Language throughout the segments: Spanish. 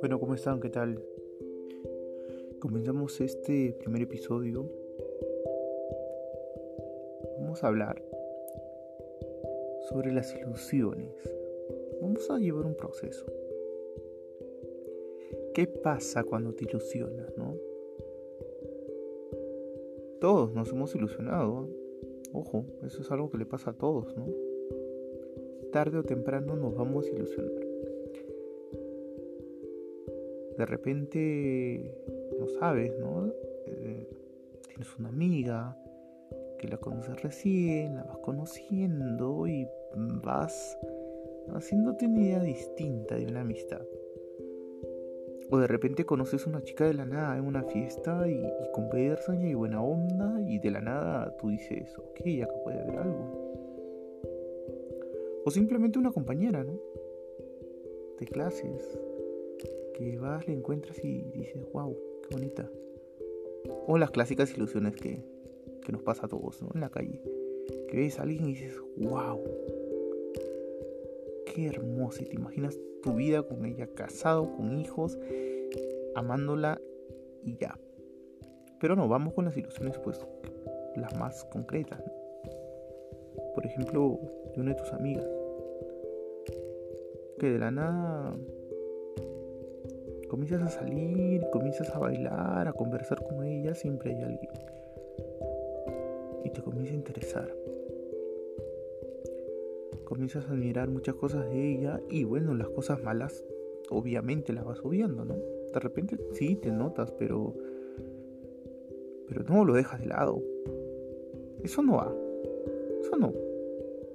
Bueno, ¿cómo están? ¿Qué tal? Comenzamos este primer episodio. Vamos a hablar sobre las ilusiones. Vamos a llevar un proceso. ¿Qué pasa cuando te ilusionas, no? Todos nos hemos ilusionado. Ojo, eso es algo que le pasa a todos, ¿no? Tarde o temprano nos vamos a ilusionar. De repente, no sabes, ¿no? Eh, tienes una amiga que la conoces recién, la vas conociendo y vas haciéndote una idea distinta de una amistad. O de repente conoces a una chica de la nada en una fiesta y, conversan y buena onda y de la nada tú dices, ok, acá puede haber algo. O simplemente una compañera, ¿no? De clases. Que vas, le encuentras y dices, wow, qué bonita. O las clásicas ilusiones que, que nos pasa a todos, ¿no? En la calle. Que ves a alguien y dices, wow, qué hermosa. Y te imaginas tu vida con ella, casado, con hijos, amándola y ya. Pero no, vamos con las ilusiones, pues, las más concretas. Por ejemplo, de una de tus amigas. Que de la nada comienzas a salir, comienzas a bailar, a conversar con ella, siempre hay alguien. Y te comienza a interesar comienzas a admirar muchas cosas de ella y bueno, las cosas malas obviamente las vas subiendo, ¿no? De repente sí te notas, pero pero no lo dejas de lado. Eso no va. Eso no.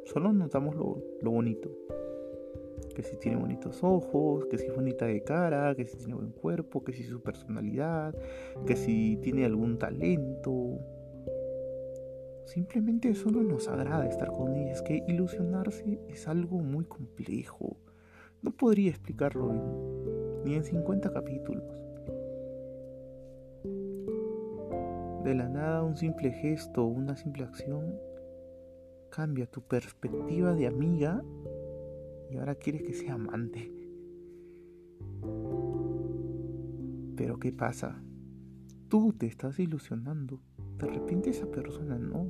Solo notamos lo, lo bonito. Que si tiene bonitos ojos, que si es bonita de cara, que si tiene buen cuerpo, que si su personalidad, que si tiene algún talento, Simplemente solo nos agrada estar con ella. Es que ilusionarse es algo muy complejo. No podría explicarlo ni en 50 capítulos. De la nada un simple gesto, una simple acción cambia tu perspectiva de amiga y ahora quieres que sea amante. Pero ¿qué pasa? Tú te estás ilusionando de repente esa persona no.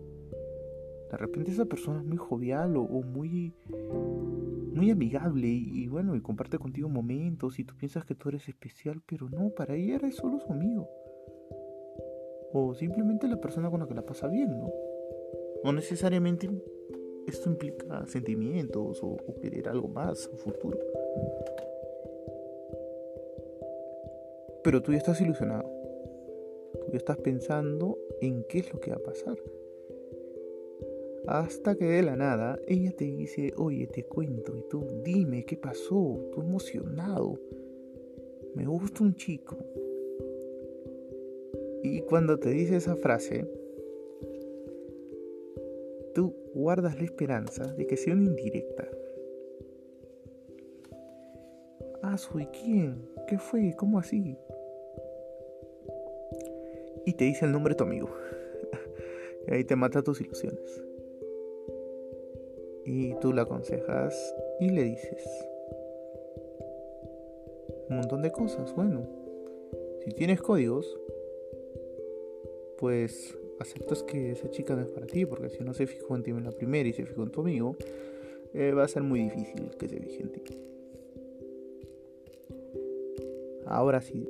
De repente esa persona es muy jovial o, muy muy amigable y, bueno, y comparte contigo momentos y tú piensas que tú eres especial, pero no, para ella eres solo su amigo. O simplemente la persona con la que la pasa bien, ¿no? No necesariamente esto implica sentimientos o, querer algo más a futuro. Pero tú ya estás ilusionado. Tú ya estás pensando en qué es lo que va a pasar. Hasta que de la nada ella te dice, oye, te cuento, y tú dime qué pasó, tú emocionado, me gusta un chico. Y cuando te dice esa frase, tú guardas la esperanza de que sea una indirecta. Ah, soy quién, ¿qué fue? ¿Cómo así? y te dice el nombre de tu amigo. y ahí te mata tus ilusiones. Y tú la aconsejas y le dices un montón de cosas. Bueno, si tienes códigos, pues aceptas que esa chica no es para ti, porque si no se fijó en ti en la primera y se fijó en tu amigo, eh, va a ser muy difícil que se fije en ti. Ahora sí.